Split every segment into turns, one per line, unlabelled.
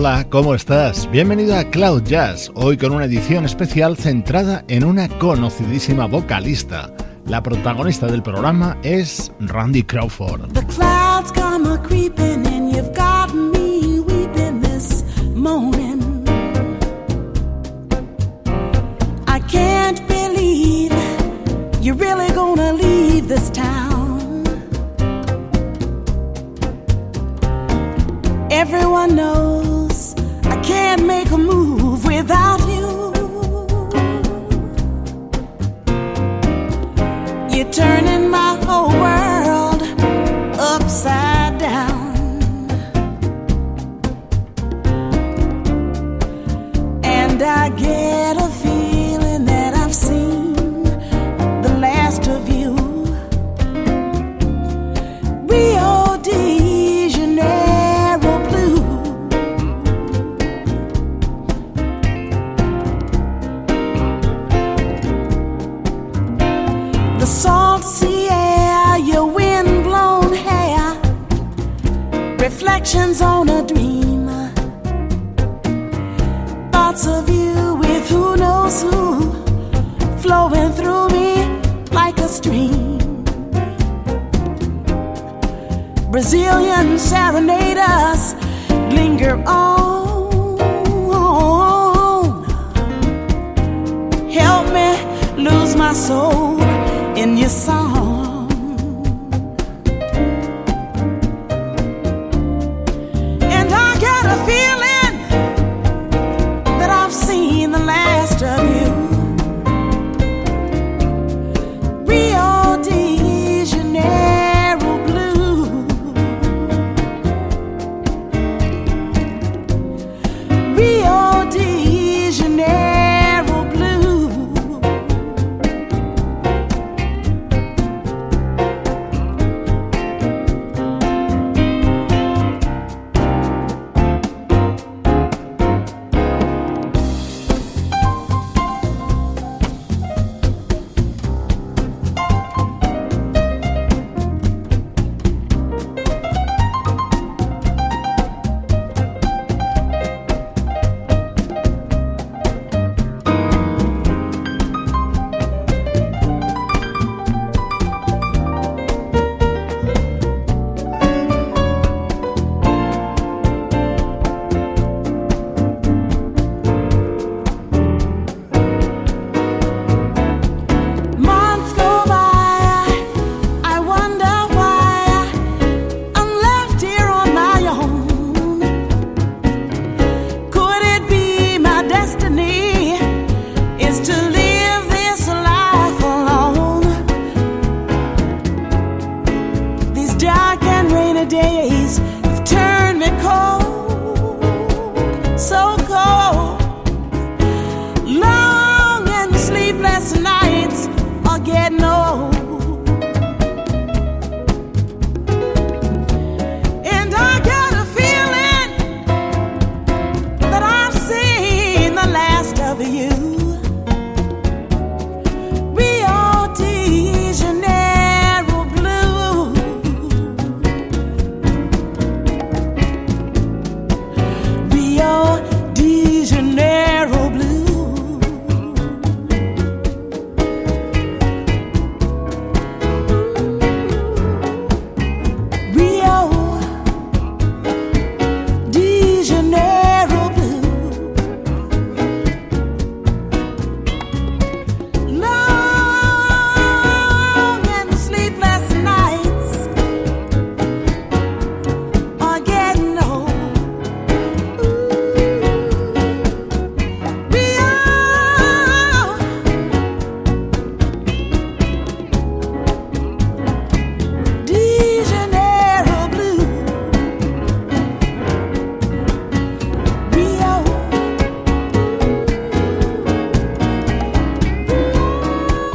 Hola, ¿cómo estás? Bienvenido a Cloud Jazz, hoy con una edición especial centrada en una conocidísima vocalista. La protagonista del programa es Randy Crawford.
The clouds come a creeping and you've got me weeping this morning. I can't believe you're really gonna leave this town. Everyone knows make a move without Brazilian serenaders linger on. Help me lose my soul in your song.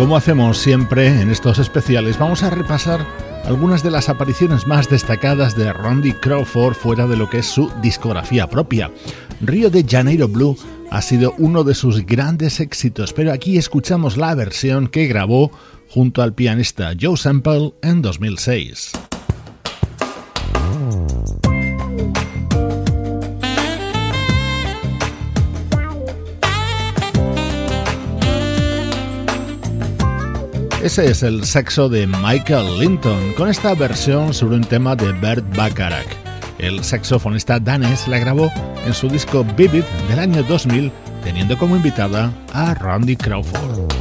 Como hacemos siempre en estos especiales, vamos a repasar algunas de las apariciones más destacadas de Randy Crawford fuera de lo que es su discografía propia. Río de Janeiro Blue ha sido uno de sus grandes éxitos, pero aquí escuchamos la versión que grabó junto al pianista Joe Sample en 2006. Ese es el sexo de Michael Linton, con esta versión sobre un tema de Bert Bacharach. El saxofonista danés la grabó en su disco Vivid del año 2000, teniendo como invitada a Randy Crawford.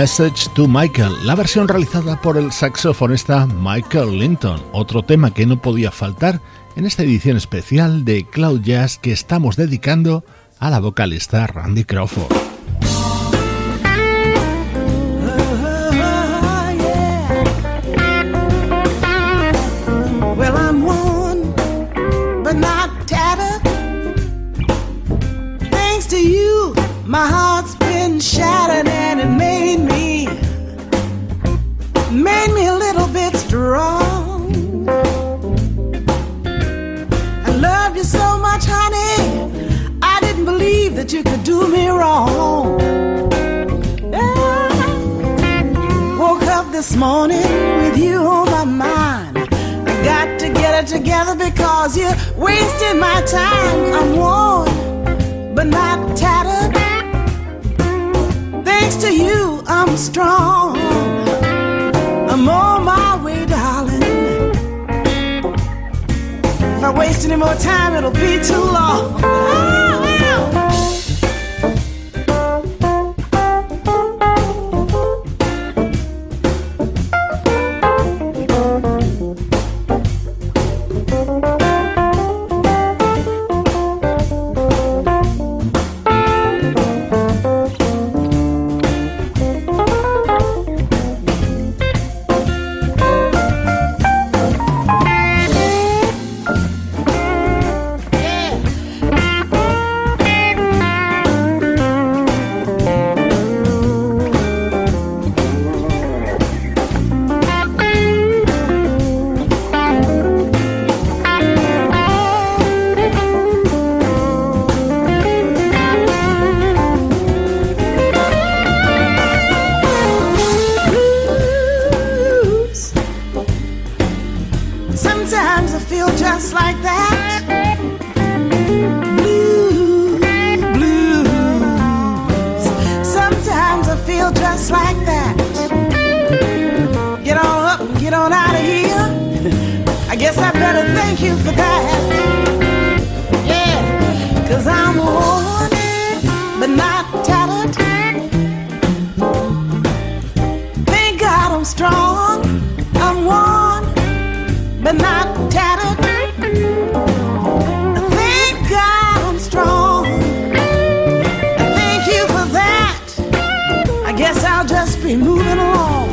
Message to Michael, la versión realizada por el saxofonista Michael Linton, otro tema que no podía faltar en esta edición especial de Cloud Jazz que estamos dedicando a la vocalista Randy Crawford.
I'm worn, but not tattered. Thanks to you, I'm strong. I'm on my way, darling. If I waste any more time, it'll be too long. Guess I'll just be moving along.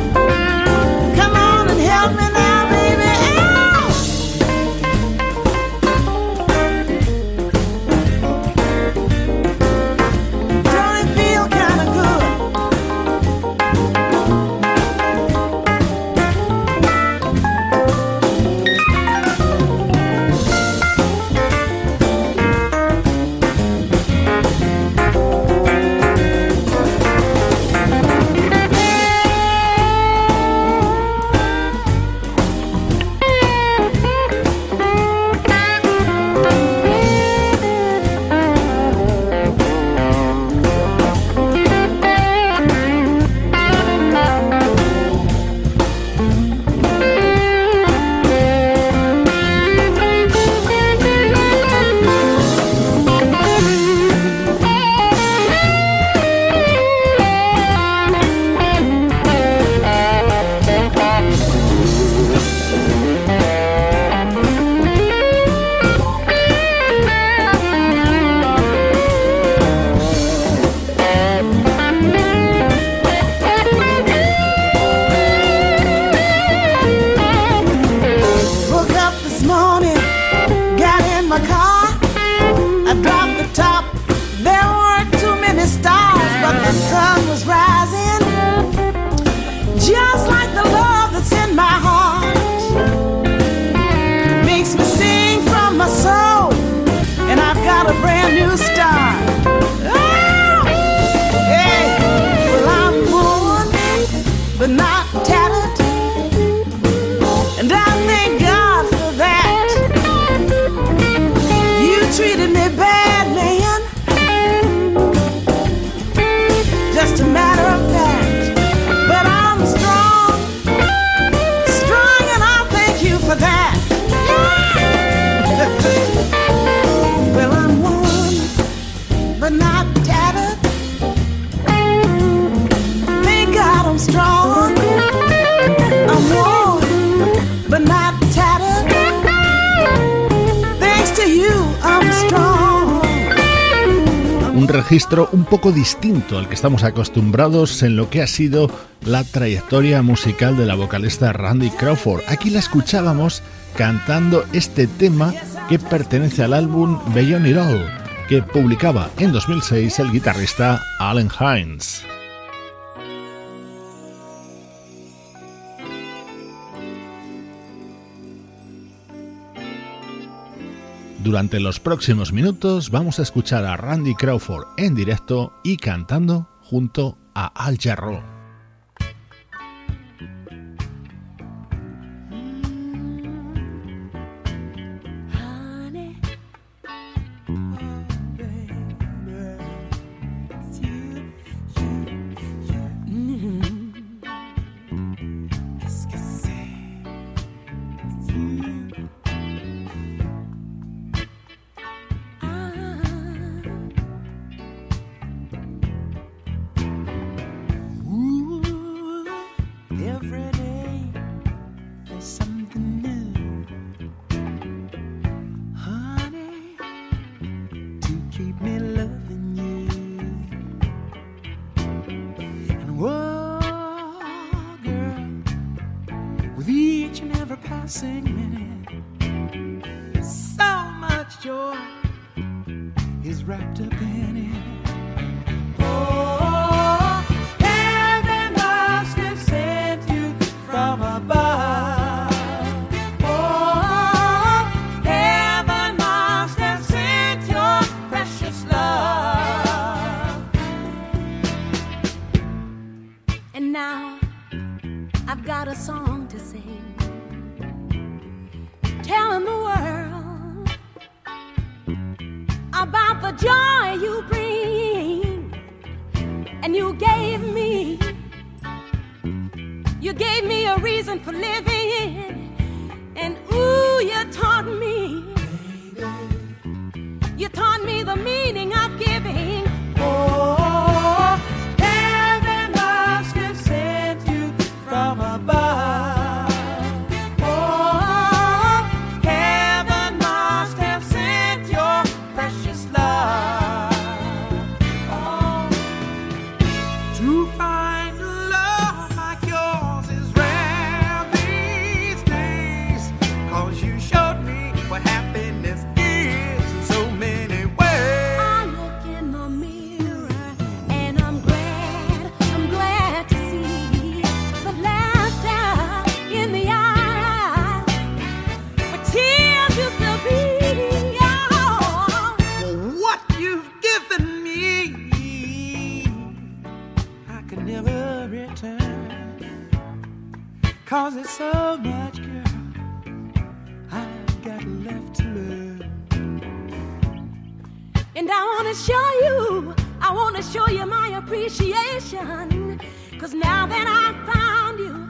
Registro un poco distinto al que estamos acostumbrados en lo que ha sido la trayectoria musical de la vocalista Randy Crawford. Aquí la escuchábamos cantando este tema que pertenece al álbum Beyond It All, que publicaba en 2006 el guitarrista Allen Hines. Durante los próximos minutos vamos a escuchar a Randy Crawford en directo y cantando junto a Al Jarro.
singing. So much joy is wrapped up in it. Cause there's so much, girl, I've got left to live.
And I wanna show you, I wanna show you my appreciation. Cause now that I've found you,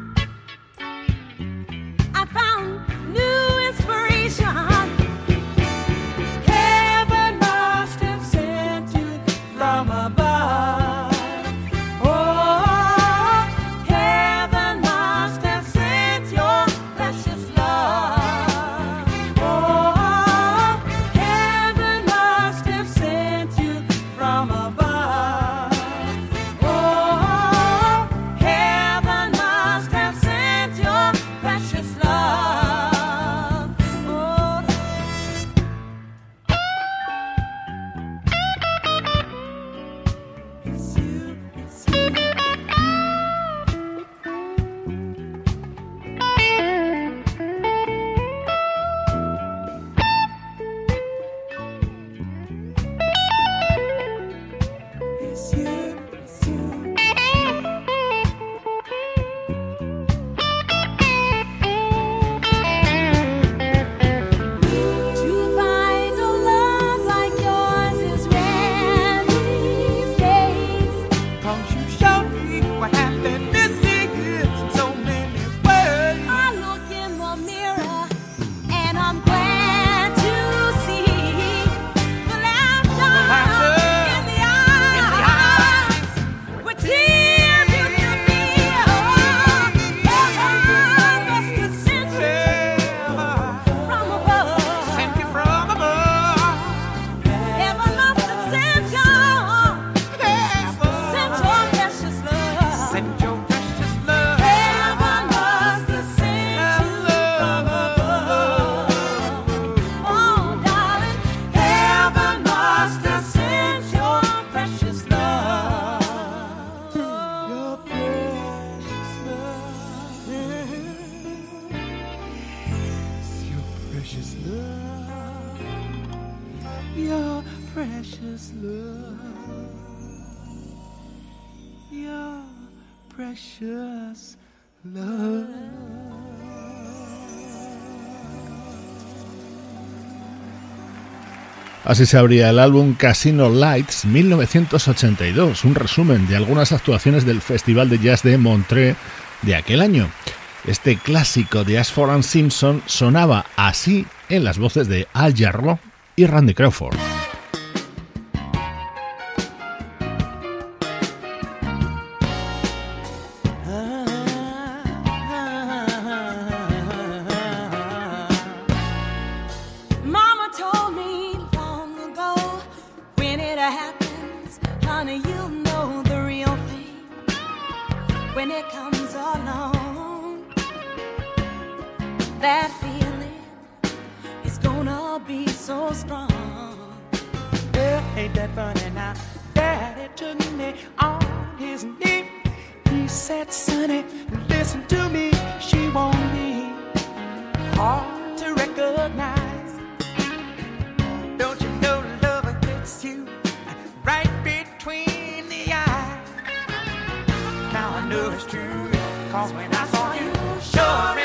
Así se abría el álbum Casino Lights 1982, un resumen de algunas actuaciones del Festival de Jazz de Montreux de aquel año. Este clásico de Ashford Simpson sonaba así en las voces de Al Jarreau y Randy Crawford.
know it's true. Cause when I saw you, sure.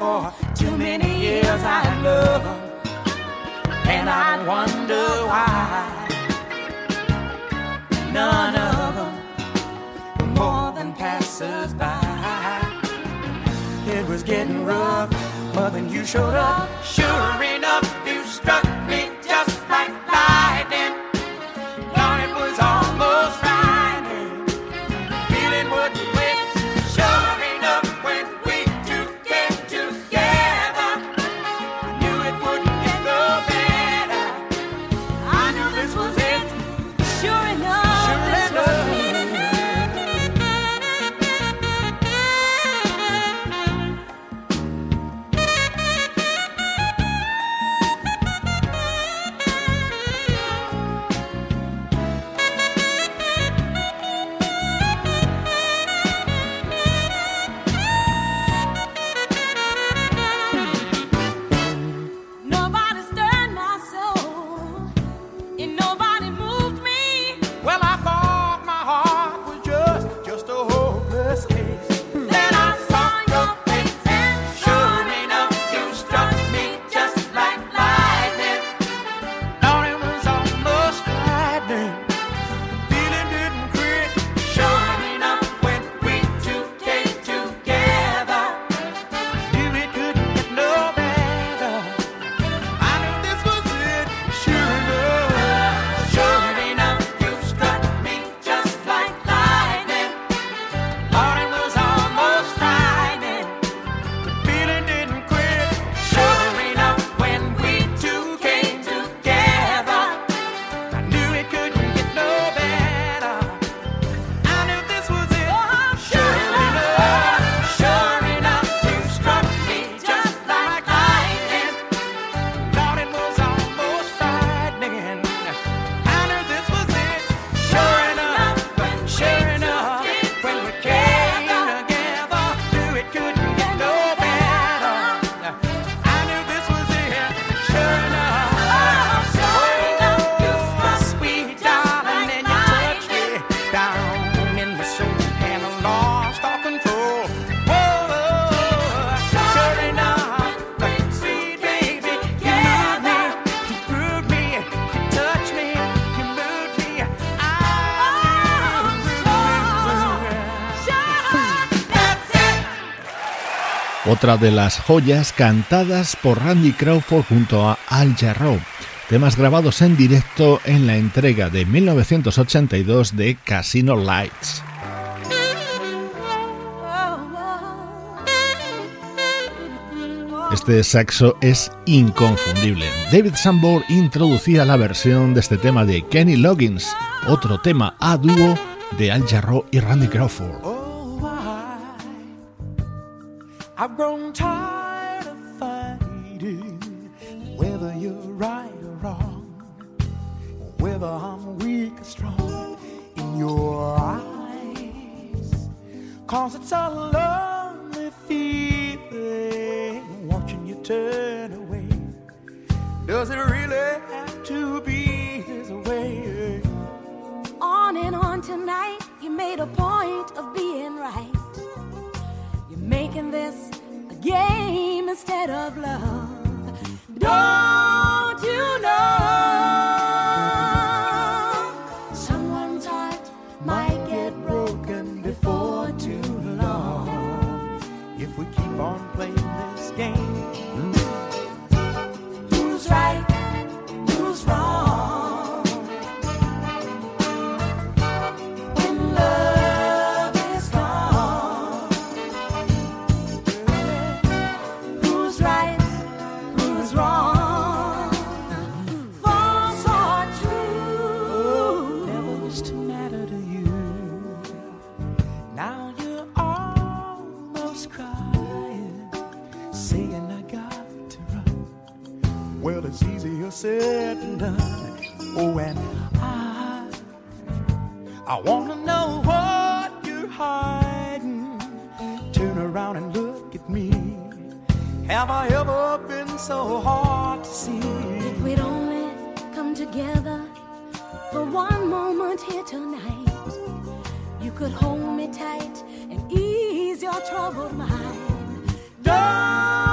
for too many years I love them, and I wonder why none of them were more than passers by. It was getting rough, but then you showed up, sure.
Otra de las joyas cantadas por Randy Crawford junto a Al Jarreau, temas grabados en directo en la entrega de 1982 de Casino Lights. Este saxo es inconfundible. David Sambor introducía la versión de este tema de Kenny Loggins, otro tema a dúo de Al Jarreau y Randy Crawford.
I've grown tired of fighting whether you're right or wrong, whether I'm weak or strong in your eyes. Cause it's a lonely feeling watching you turn away. Does it really have to be this way?
On and on tonight, you made a point of being right making this a game instead of love. Don't you know?
Said and done. Oh, and I, I wanna know what you're hiding. Turn around and look at me. Have I ever been so hard to see? If
we'd only come together for one moment here tonight, you could hold me tight and ease your troubled mind. Don't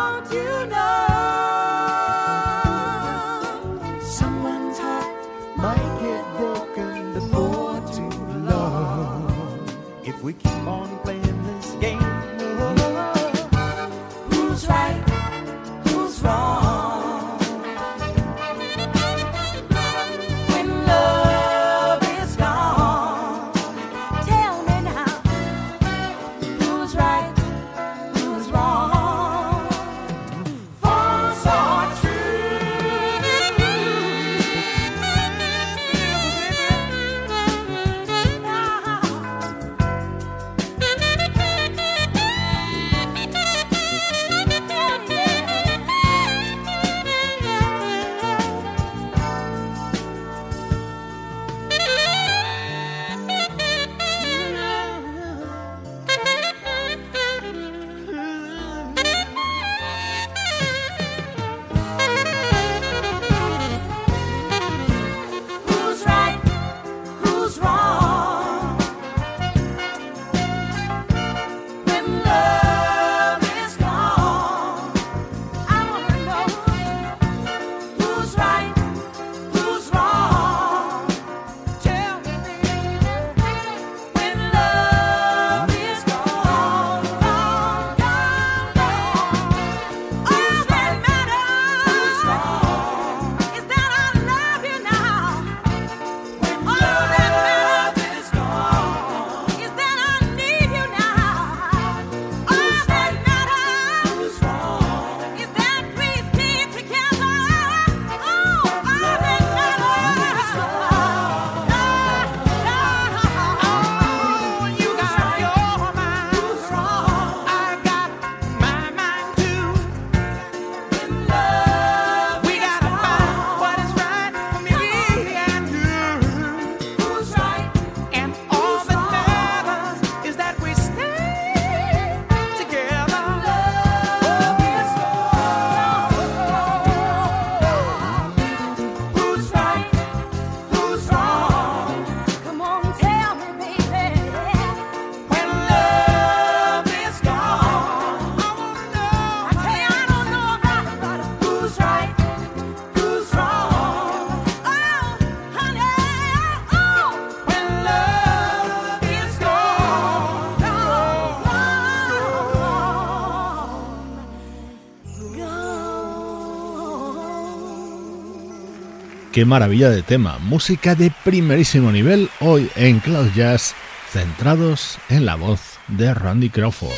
qué maravilla de tema, música de primerísimo nivel hoy en Cloud Jazz, centrados en la voz de Randy Crawford.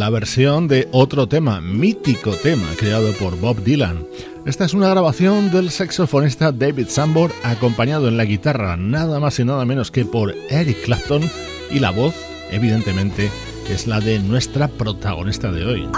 la versión de otro tema, mítico tema creado por Bob Dylan. Esta es una grabación del saxofonista David Sambor, acompañado en la guitarra nada más y nada menos que por Eric Clapton, y la voz, evidentemente, es la de nuestra protagonista de hoy.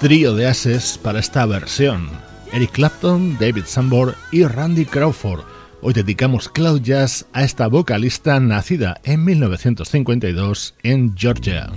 Trío de ases para esta versión. Eric Clapton, David Sambor y Randy Crawford. Hoy dedicamos Cloud Jazz a esta vocalista nacida en 1952 en Georgia.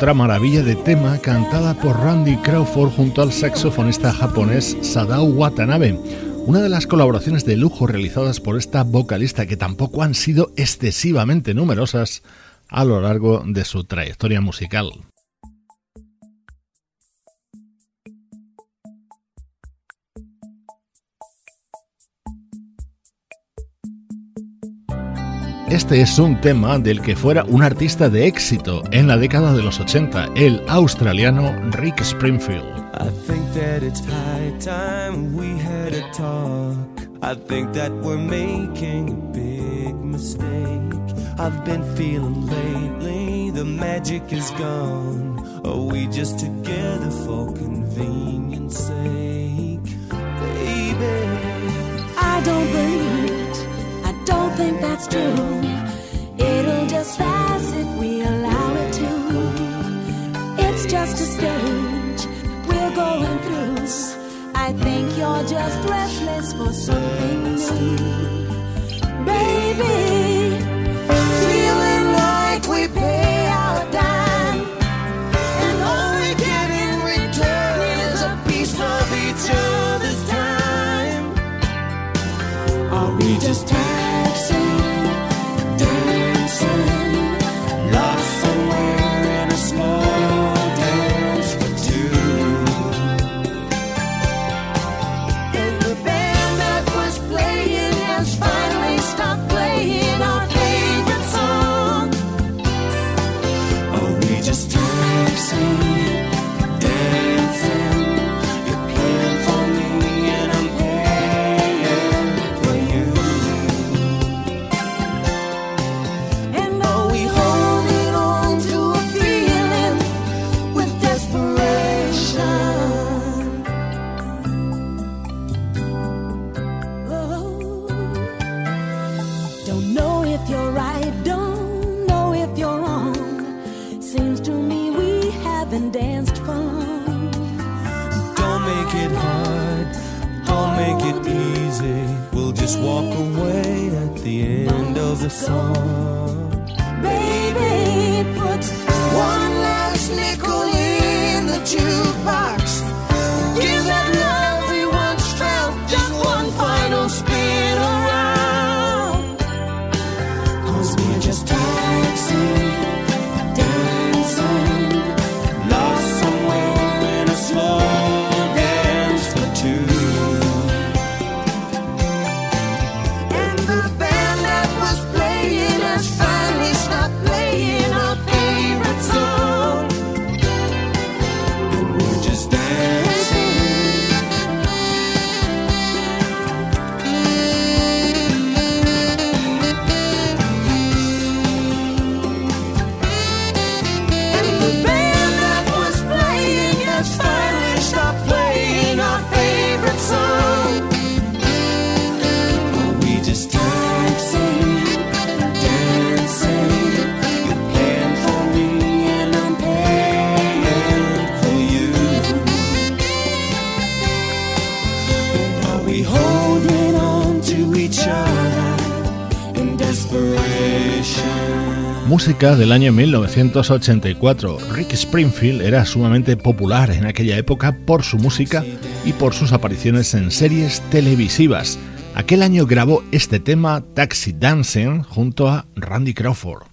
Otra maravilla de tema cantada por Randy Crawford junto al saxofonista japonés Sadao Watanabe. Una de las colaboraciones de lujo realizadas por esta vocalista que tampoco han sido excesivamente numerosas a lo largo de su trayectoria musical. Este es un tema del que fuera un artista de éxito en la década de los 80, el australiano Rick Springfield.
I think that it's high time we had a talk. I think that we're making a big mistake. I've been feeling lately the magic is gone. Are we just together for convenience sake? Baby,
I don't believe don't think that's true. It'll just pass if we allow it to. It's just a stage we're going through. I think you're just restless for something new. Baby, feeling like we pay
Música del año 1984. Rick Springfield era sumamente popular en aquella época por su música y por sus apariciones en series televisivas. Aquel año grabó este tema Taxi Dancing junto a Randy Crawford.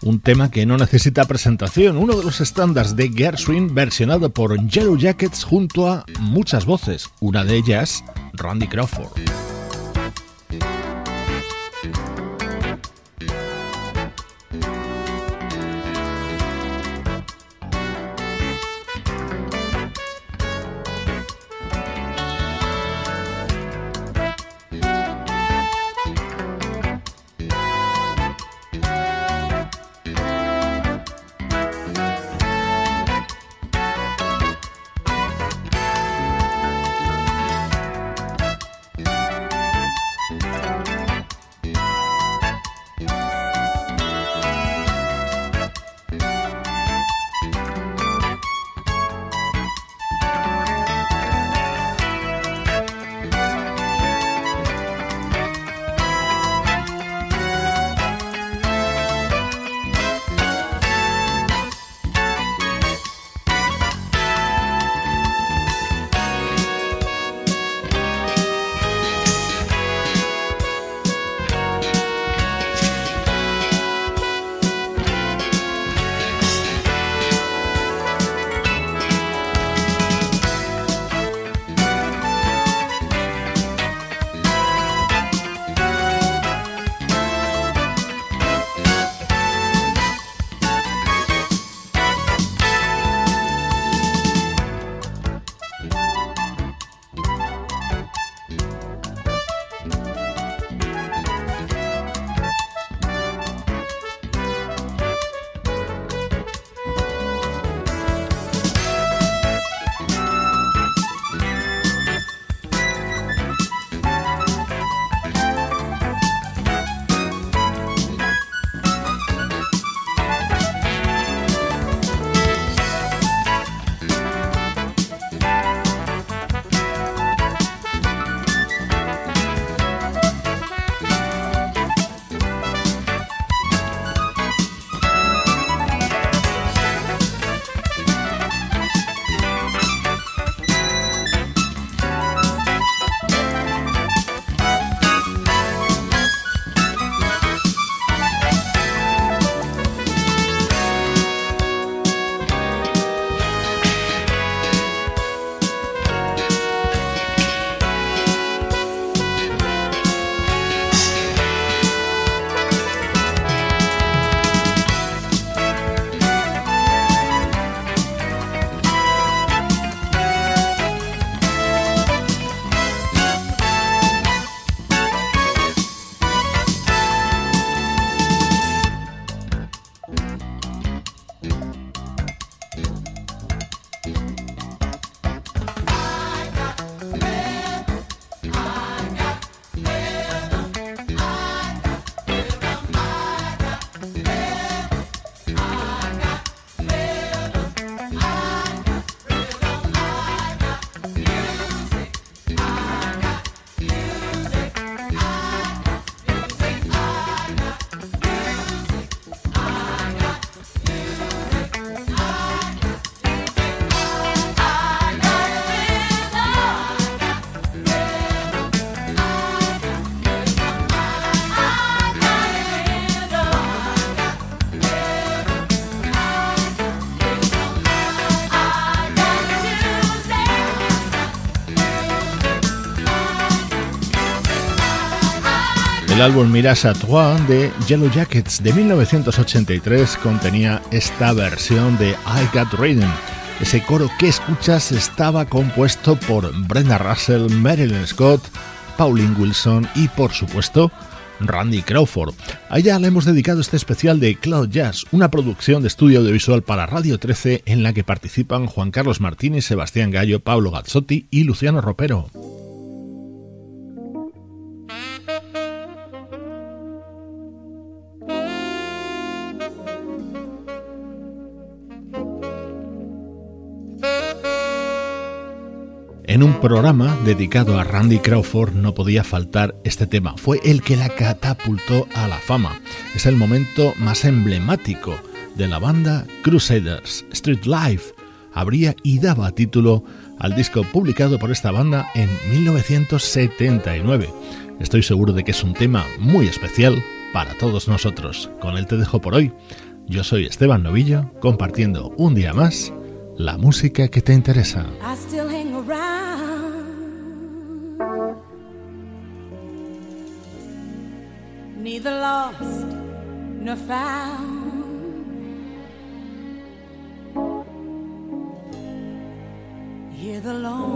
Un tema que no necesita presentación, uno de los estándares de Gershwin versionado por Yellow Jackets junto a muchas voces, una de ellas Randy Crawford. El álbum Mirage à Trois de Yellow Jackets de 1983 contenía esta versión de I Got Rhythm. Ese coro que escuchas estaba compuesto por Brenda Russell, Marilyn Scott, Pauline Wilson y por supuesto Randy Crawford. A ella le hemos dedicado este especial de Cloud Jazz, una producción de estudio audiovisual para Radio 13 en la que participan Juan Carlos Martínez, Sebastián Gallo, Pablo Gazzotti y Luciano Ropero. En un programa dedicado a Randy Crawford no podía faltar este tema. Fue el que la catapultó a la fama. Es el momento más emblemático de la banda Crusaders. Street Life abría y daba título al disco publicado por esta banda en 1979. Estoy seguro de que es un tema muy especial para todos nosotros. Con él te dejo por hoy. Yo soy Esteban Novillo, compartiendo un día más la música que te interesa.
Neither lost nor found. Hear the lonely